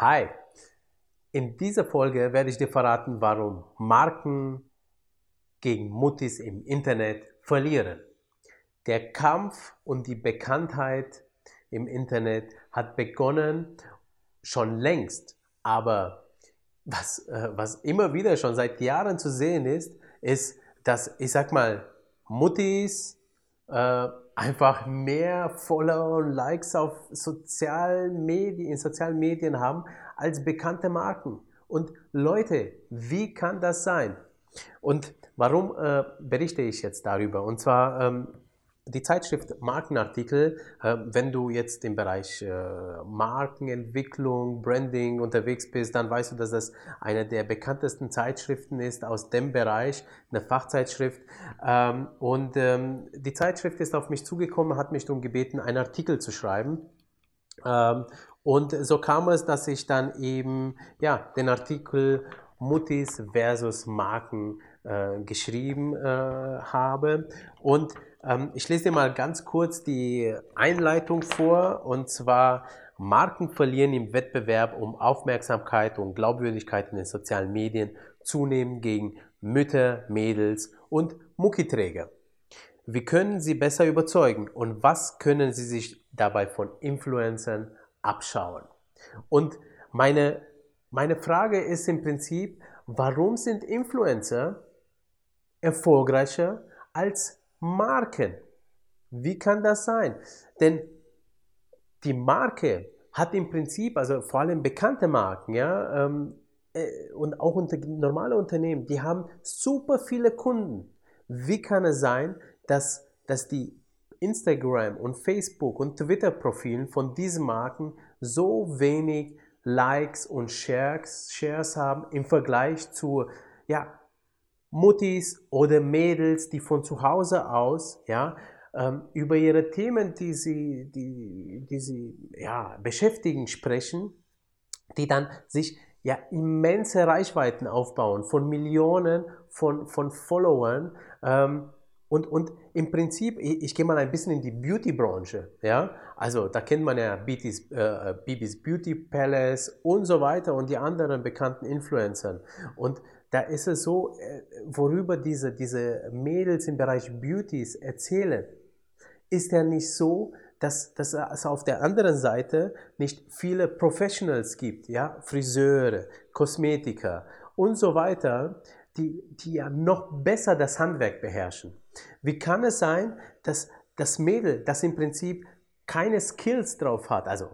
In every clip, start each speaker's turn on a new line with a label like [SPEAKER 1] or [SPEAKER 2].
[SPEAKER 1] Hi, in dieser Folge werde ich dir verraten, warum Marken gegen Muttis im Internet verlieren. Der Kampf und die Bekanntheit im Internet hat begonnen schon längst, aber was, äh, was immer wieder schon seit Jahren zu sehen ist, ist, dass ich sag mal, Muttis äh, einfach mehr Follower und Likes auf sozialen Medien, in sozialen Medien haben als bekannte Marken. Und Leute, wie kann das sein? Und warum äh, berichte ich jetzt darüber? Und zwar ähm, die Zeitschrift Markenartikel, äh, wenn du jetzt im Bereich äh, Markenentwicklung, Branding unterwegs bist, dann weißt du, dass das eine der bekanntesten Zeitschriften ist aus dem Bereich, eine Fachzeitschrift. Ähm, und ähm, die Zeitschrift ist auf mich zugekommen, hat mich darum gebeten, einen Artikel zu schreiben. Ähm, und so kam es, dass ich dann eben ja, den Artikel Muttis versus Marken äh, geschrieben äh, habe. Und ich lese dir mal ganz kurz die Einleitung vor und zwar Marken verlieren im Wettbewerb um Aufmerksamkeit und Glaubwürdigkeit in den sozialen Medien zunehmend gegen Mütter, Mädels und Muckiträger. Wie können sie besser überzeugen und was können sie sich dabei von Influencern abschauen? Und meine, meine Frage ist im Prinzip, warum sind Influencer erfolgreicher als Marken. Wie kann das sein? Denn die Marke hat im Prinzip, also vor allem bekannte Marken, ja, ähm, äh, und auch unter, normale Unternehmen, die haben super viele Kunden. Wie kann es sein, dass, dass die Instagram und Facebook und Twitter-Profilen von diesen Marken so wenig Likes und Shares, Shares haben im Vergleich zu ja, Muttis oder Mädels, die von zu Hause aus, ja, ähm, über ihre Themen, die sie, die, die sie ja, beschäftigen, sprechen, die dann sich ja immense Reichweiten aufbauen von Millionen von, von Followern. Ähm, und, und im Prinzip, ich, ich gehe mal ein bisschen in die Beauty-Branche. Ja? Also da kennt man ja Bibis, äh, Bibis Beauty Palace und so weiter und die anderen bekannten Influencern. Und da ist es so, äh, worüber diese, diese Mädels im Bereich Beauties erzählen, ist ja nicht so, dass, dass es auf der anderen Seite nicht viele Professionals gibt, ja, Friseure, Kosmetiker und so weiter, die, die ja noch besser das Handwerk beherrschen. Wie kann es sein, dass das Mädel, das im Prinzip keine Skills drauf hat, also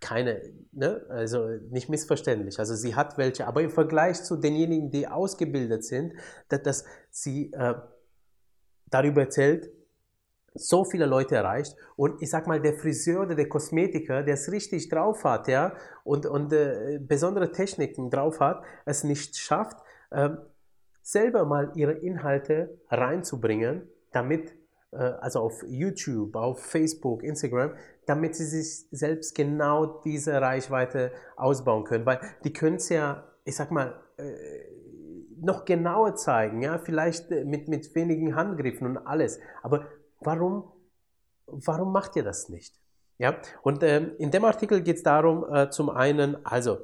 [SPEAKER 1] keine, ne? also nicht missverständlich. Also sie hat welche, aber im Vergleich zu denjenigen, die ausgebildet sind, dass, dass sie äh, darüber erzählt, so viele Leute erreicht und ich sag mal, der Friseur oder der Kosmetiker, der es richtig drauf hat, ja, und, und äh, besondere Techniken drauf hat, es nicht schafft, äh, selber mal ihre Inhalte reinzubringen, damit also auf YouTube, auf Facebook, Instagram, damit sie sich selbst genau diese Reichweite ausbauen können. Weil die können es ja, ich sag mal, äh, noch genauer zeigen, ja, vielleicht äh, mit, mit wenigen Handgriffen und alles. Aber warum, warum macht ihr das nicht? Ja, und ähm, in dem Artikel geht es darum, äh, zum einen, also,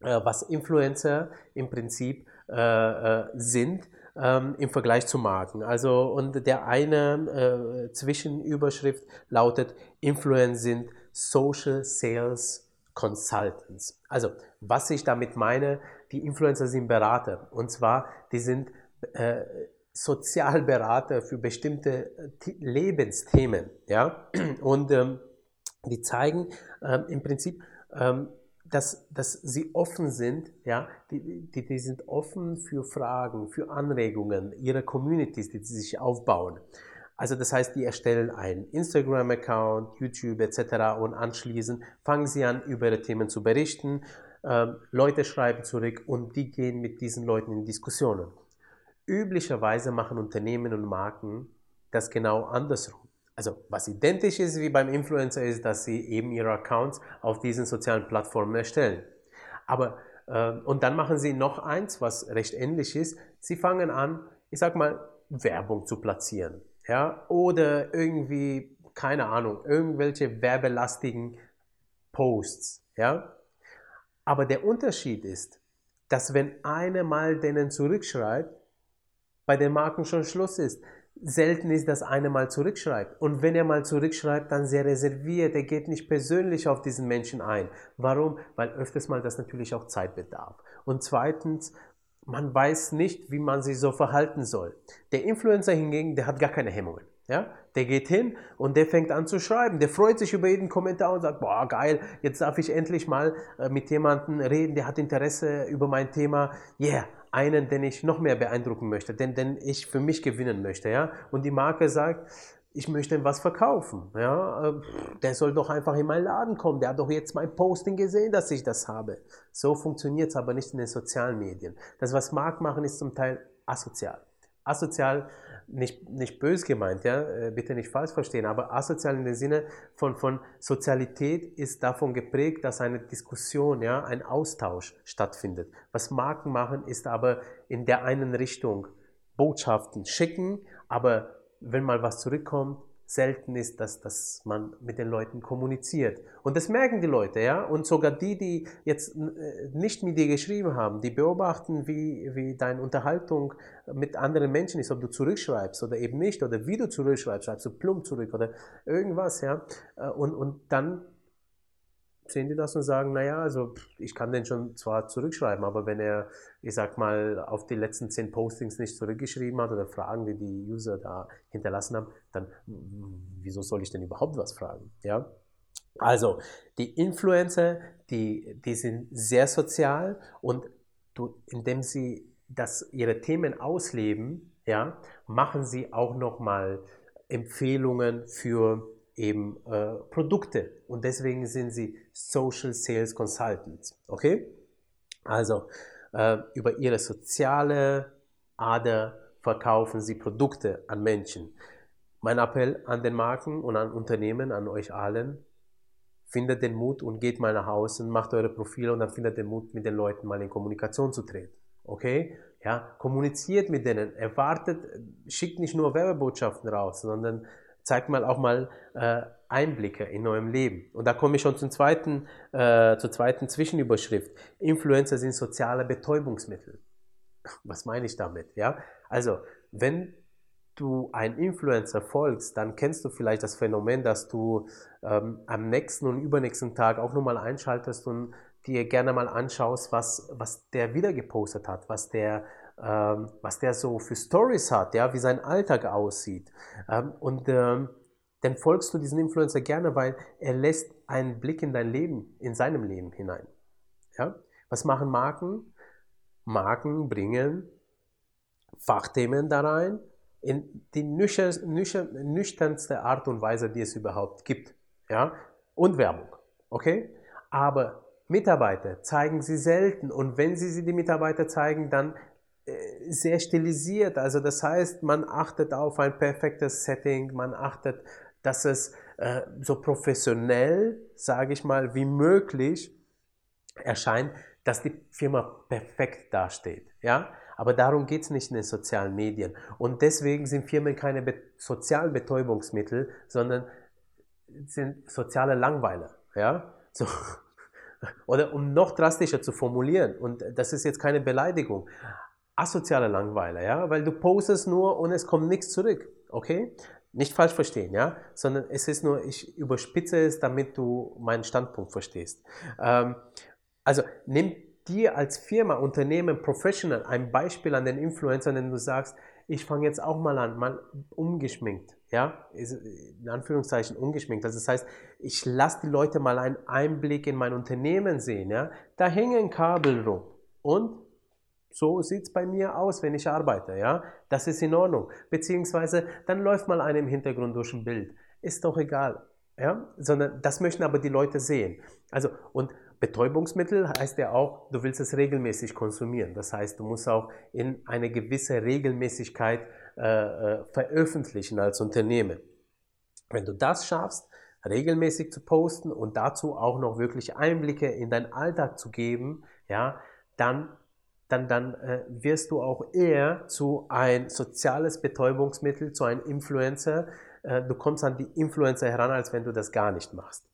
[SPEAKER 1] äh, was Influencer im Prinzip äh, sind ähm, im Vergleich zu Marken. Also, und der eine äh, Zwischenüberschrift lautet, Influencer sind Social Sales Consultants. Also, was ich damit meine, die Influencer sind Berater. Und zwar, die sind äh, Sozialberater für bestimmte äh, Lebensthemen. Ja? Und ähm, die zeigen ähm, im Prinzip, ähm, dass, dass sie offen sind, ja, die, die, die sind offen für Fragen, für Anregungen ihrer Communities, die sie sich aufbauen. Also das heißt, die erstellen einen Instagram-Account, YouTube etc. und anschließend fangen sie an, über ihre Themen zu berichten. Ähm, Leute schreiben zurück und die gehen mit diesen Leuten in Diskussionen. Üblicherweise machen Unternehmen und Marken das genau andersrum. Also was identisch ist wie beim Influencer ist, dass sie eben ihre Accounts auf diesen sozialen Plattformen erstellen. Aber äh, und dann machen sie noch eins, was recht ähnlich ist. Sie fangen an, ich sag mal, Werbung zu platzieren, ja, oder irgendwie keine Ahnung, irgendwelche werbelastigen Posts, ja. Aber der Unterschied ist, dass wenn einer mal denen zurückschreibt, bei den Marken schon Schluss ist. Selten ist, dass einer mal zurückschreibt. Und wenn er mal zurückschreibt, dann sehr reserviert. Er geht nicht persönlich auf diesen Menschen ein. Warum? Weil öfters mal das natürlich auch Zeit bedarf. Und zweitens, man weiß nicht, wie man sich so verhalten soll. Der Influencer hingegen, der hat gar keine Hemmungen. Ja? Der geht hin und der fängt an zu schreiben. Der freut sich über jeden Kommentar und sagt, boah, geil, jetzt darf ich endlich mal äh, mit jemandem reden, der hat Interesse über mein Thema. Yeah, einen, den ich noch mehr beeindrucken möchte, den, den ich für mich gewinnen möchte. Ja? Und die Marke sagt, ich möchte was verkaufen. Ja? Äh, der soll doch einfach in meinen Laden kommen. Der hat doch jetzt mein Posting gesehen, dass ich das habe. So funktioniert es aber nicht in den sozialen Medien. Das, was Marken machen, ist zum Teil asozial. Asozial nicht, nicht bös gemeint, ja, äh, bitte nicht falsch verstehen, aber asozial in dem Sinne von, von Sozialität ist davon geprägt, dass eine Diskussion, ja, ein Austausch stattfindet. Was Marken machen, ist aber in der einen Richtung Botschaften schicken, aber wenn mal was zurückkommt, selten ist, dass, dass man mit den Leuten kommuniziert. Und das merken die Leute, ja. Und sogar die, die jetzt äh, nicht mit dir geschrieben haben, die beobachten, wie, wie deine Unterhaltung mit anderen Menschen ist, ob du zurückschreibst oder eben nicht, oder wie du zurückschreibst, schreibst du plump zurück oder irgendwas, ja. Äh, und, und dann sehen die das und sagen, naja, also ich kann den schon zwar zurückschreiben, aber wenn er, ich sag mal, auf die letzten zehn Postings nicht zurückgeschrieben hat oder Fragen, die die User da hinterlassen haben, dann wieso soll ich denn überhaupt was fragen? Ja? Also, die Influencer, die, die sind sehr sozial und du, indem sie das, ihre Themen ausleben, ja, machen sie auch nochmal Empfehlungen für eben äh, Produkte und deswegen sind sie Social Sales Consultants. Okay? Also äh, über ihre soziale Ader verkaufen sie Produkte an Menschen. Mein Appell an den Marken und an Unternehmen, an euch allen, findet den Mut und geht mal nach Hause und macht eure Profile und dann findet den Mut, mit den Leuten mal in Kommunikation zu treten. Okay? Ja, kommuniziert mit denen, erwartet, schickt nicht nur Werbebotschaften raus, sondern zeigt mal auch mal äh, Einblicke in eurem Leben. Und da komme ich schon zum zweiten, äh, zur zweiten Zwischenüberschrift. Influencer sind soziale Betäubungsmittel. Was meine ich damit? Ja? Also, wenn du ein Influencer folgst, dann kennst du vielleicht das Phänomen, dass du ähm, am nächsten und übernächsten Tag auch nochmal einschaltest und dir gerne mal anschaust, was, was der wieder gepostet hat, was der ähm, was der so für Stories hat, ja, wie sein Alltag aussieht. Ähm, und ähm, dann folgst du diesen Influencer gerne, weil er lässt einen Blick in dein Leben, in seinem Leben hinein. Ja? Was machen Marken? Marken bringen Fachthemen da rein, in die nüchtern, nüchtern, nüchternste Art und Weise, die es überhaupt gibt. Ja? Und Werbung. Okay? Aber Mitarbeiter zeigen sie selten und wenn sie sie die Mitarbeiter zeigen, dann äh, sehr stilisiert. Also das heißt, man achtet auf ein perfektes Setting, man achtet, dass es äh, so professionell, sage ich mal, wie möglich erscheint, dass die Firma perfekt dasteht. Ja? Aber darum geht es nicht in den sozialen Medien. Und deswegen sind Firmen keine be sozialen Betäubungsmittel, sondern sind soziale Langweiler. Ja? So. Oder um noch drastischer zu formulieren, und das ist jetzt keine Beleidigung, asoziale Langweiler, ja, weil du postest nur und es kommt nichts zurück, okay? Nicht falsch verstehen, ja, sondern es ist nur, ich überspitze es, damit du meinen Standpunkt verstehst. Ähm, also nimm dir als Firma, Unternehmen, Professional ein Beispiel an den Influencern, wenn du sagst, ich fange jetzt auch mal an, mal ungeschminkt, ja, in Anführungszeichen ungeschminkt. Also das heißt, ich lasse die Leute mal einen Einblick in mein Unternehmen sehen, ja. Da hängen Kabel rum und so sieht es bei mir aus, wenn ich arbeite, ja. Das ist in Ordnung. Beziehungsweise dann läuft mal einer im Hintergrund durch ein Bild. Ist doch egal, ja. Sondern das möchten aber die Leute sehen. Also, und Betäubungsmittel heißt ja auch, du willst es regelmäßig konsumieren. Das heißt, du musst auch in eine gewisse Regelmäßigkeit äh, äh veröffentlichen als Unternehmen. Wenn du das schaffst, regelmäßig zu posten und dazu auch noch wirklich Einblicke in deinen Alltag zu geben, ja, dann dann, dann äh, wirst du auch eher zu ein soziales Betäubungsmittel, zu einem Influencer. Äh, du kommst an die Influencer heran, als wenn du das gar nicht machst.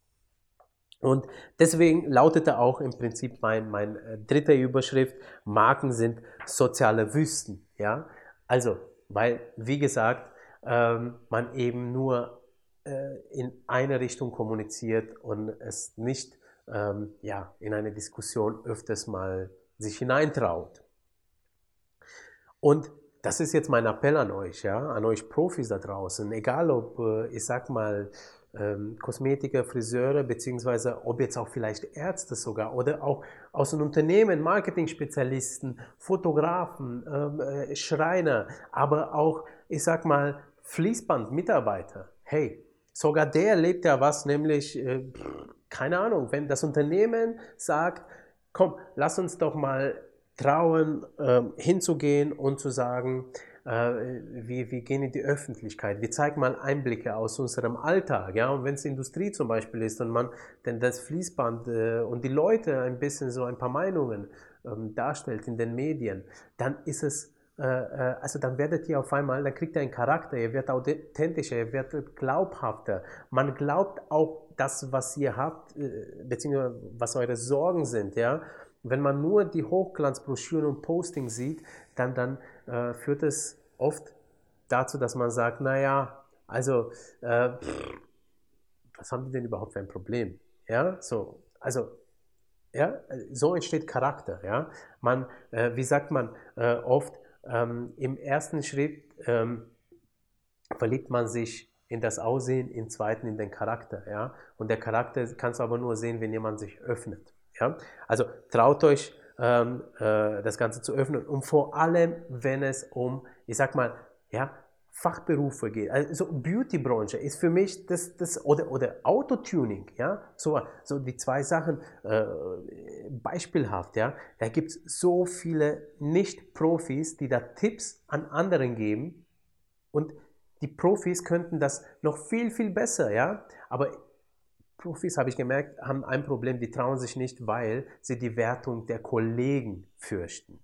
[SPEAKER 1] Und deswegen lautete auch im Prinzip mein, mein äh, dritter Überschrift, Marken sind soziale Wüsten. Ja? Also, weil, wie gesagt, ähm, man eben nur äh, in eine Richtung kommuniziert und es nicht ähm, ja, in eine Diskussion öfters mal sich hineintraut. Und das ist jetzt mein Appell an euch, ja, an euch Profis da draußen. Egal ob, äh, ich sag mal, ähm, Kosmetiker, Friseure, beziehungsweise ob jetzt auch vielleicht Ärzte sogar oder auch aus den Unternehmen, Marketing-Spezialisten, Fotografen, ähm, äh, Schreiner, aber auch, ich sag mal, Fließband-Mitarbeiter. Hey, sogar der erlebt ja was, nämlich, äh, keine Ahnung, wenn das Unternehmen sagt, komm, lass uns doch mal trauen, äh, hinzugehen und zu sagen, wir, wir gehen in die Öffentlichkeit, wir zeigen mal Einblicke aus unserem Alltag, ja, und wenn es Industrie zum Beispiel ist und man denn das Fließband äh, und die Leute ein bisschen so ein paar Meinungen ähm, darstellt in den Medien, dann ist es äh, äh, also dann werdet ihr auf einmal, dann kriegt ihr einen Charakter, ihr werdet authentischer, ihr werdet glaubhafter. Man glaubt auch das, was ihr habt, äh, beziehungsweise was eure Sorgen sind, ja. Wenn man nur die Hochglanzbroschüren und Postings sieht, dann, dann äh, führt es oft dazu, dass man sagt, naja, also, äh, was haben die denn überhaupt für ein Problem? Ja, so, also, ja, so entsteht Charakter, ja. Man, äh, wie sagt man äh, oft, ähm, im ersten Schritt ähm, verliebt man sich in das Aussehen, im zweiten in den Charakter, ja. Und der Charakter kannst du aber nur sehen, wenn jemand sich öffnet, ja. Also traut euch, ähm, äh, das Ganze zu öffnen und vor allem, wenn es um, ich sag mal, ja, Fachberufe geht. Also Beautybranche ist für mich das, das oder, oder Autotuning, ja, so, so die zwei Sachen äh, beispielhaft, ja. Da gibt es so viele Nicht-Profis, die da Tipps an anderen geben und die Profis könnten das noch viel, viel besser, ja. Aber Profis, habe ich gemerkt, haben ein Problem, die trauen sich nicht, weil sie die Wertung der Kollegen fürchten.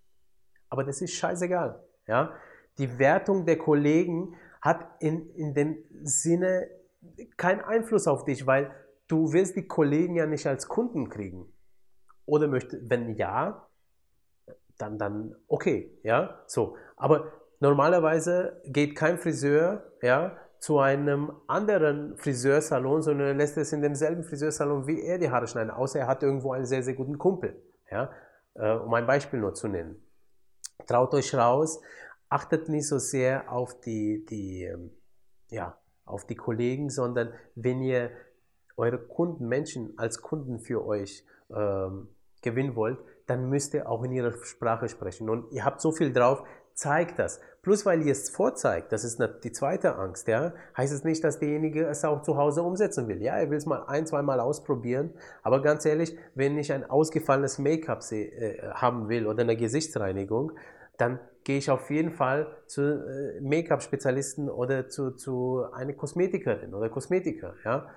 [SPEAKER 1] Aber das ist scheißegal, ja. Die Wertung der Kollegen hat in, in dem Sinne keinen Einfluss auf dich, weil du willst die Kollegen ja nicht als Kunden kriegen. Oder möchte, wenn ja, dann, dann okay, ja, so. Aber normalerweise geht kein Friseur, ja, zu einem anderen Friseursalon, sondern er lässt es in demselben Friseursalon, wie er die Haare schneiden, außer er hat irgendwo einen sehr, sehr guten Kumpel, ja, äh, um ein Beispiel nur zu nennen. Traut euch raus, achtet nicht so sehr auf die, die, ähm, ja, auf die Kollegen, sondern wenn ihr eure Kunden, Menschen als Kunden für euch ähm, gewinnen wollt, dann müsst ihr auch in ihrer Sprache sprechen. Und ihr habt so viel drauf, zeigt das. Plus, weil ihr es vorzeigt, das ist die zweite Angst, ja, heißt es nicht, dass derjenige es auch zu Hause umsetzen will. Ja, er will es mal ein, zwei Mal ausprobieren, aber ganz ehrlich, wenn ich ein ausgefallenes Make-up äh, haben will oder eine Gesichtsreinigung, dann gehe ich auf jeden Fall zu äh, Make-up-Spezialisten oder zu, zu einer Kosmetikerin oder Kosmetiker. Ja?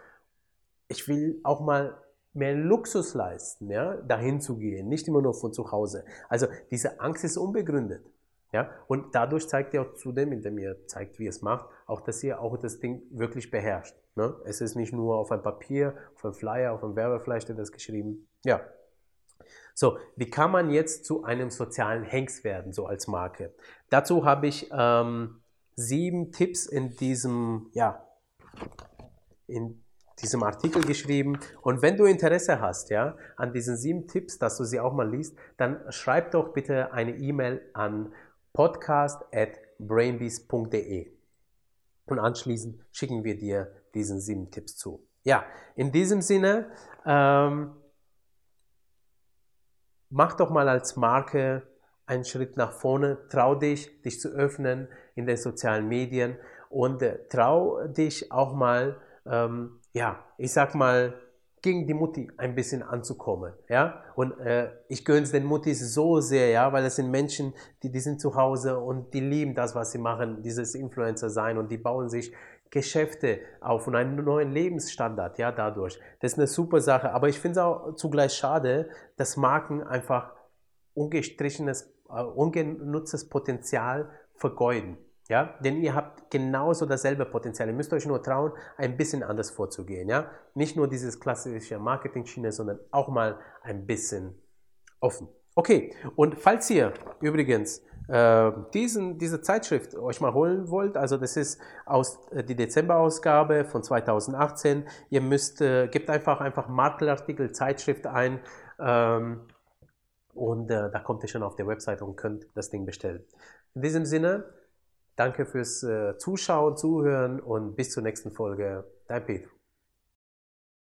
[SPEAKER 1] Ich will auch mal mehr Luxus leisten, ja, dahin zu gehen, nicht immer nur von zu Hause. Also diese Angst ist unbegründet. Ja? Und dadurch zeigt ihr auch zudem, indem ihr zeigt, wie ihr es macht, auch, dass ihr auch das Ding wirklich beherrscht. Ne? Es ist nicht nur auf einem Papier, auf einem Flyer, auf einem Werbefleisch steht das geschrieben. Ja, so, wie kann man jetzt zu einem sozialen Hengst werden, so als Marke? Dazu habe ich ähm, sieben Tipps in diesem, ja, in diesem Artikel geschrieben. Und wenn du Interesse hast, ja, an diesen sieben Tipps, dass du sie auch mal liest, dann schreib doch bitte eine E-Mail an podcast@brainbees.de und anschließend schicken wir dir diesen sieben Tipps zu. Ja, in diesem Sinne. Ähm, mach doch mal als Marke einen Schritt nach vorne, trau dich, dich zu öffnen in den sozialen Medien und äh, trau dich auch mal, ähm, ja, ich sag mal, gegen die Mutti ein bisschen anzukommen, ja. Und äh, ich gönne es den Muttis so sehr, ja, weil es sind Menschen, die, die sind zu Hause und die lieben das, was sie machen, dieses Influencer sein und die bauen sich Geschäfte auf und einen neuen Lebensstandard, ja, dadurch. Das ist eine super Sache. Aber ich finde es auch zugleich schade, dass Marken einfach ungestrichenes, uh, ungenutztes Potenzial vergeuden. Ja, denn ihr habt genauso dasselbe Potenzial. Ihr müsst euch nur trauen, ein bisschen anders vorzugehen. Ja, nicht nur dieses klassische Marketing-Schiene, sondern auch mal ein bisschen offen. Okay, und falls ihr übrigens äh, diesen, diese Zeitschrift euch mal holen wollt, also das ist aus äh, die Dezemberausgabe von 2018, ihr müsst, äh, gebt einfach einfach Maklerartikel Zeitschrift ein ähm, und äh, da kommt ihr schon auf der Website und könnt das Ding bestellen. In diesem Sinne, danke fürs äh, Zuschauen, Zuhören und bis zur nächsten Folge. Dein Peter.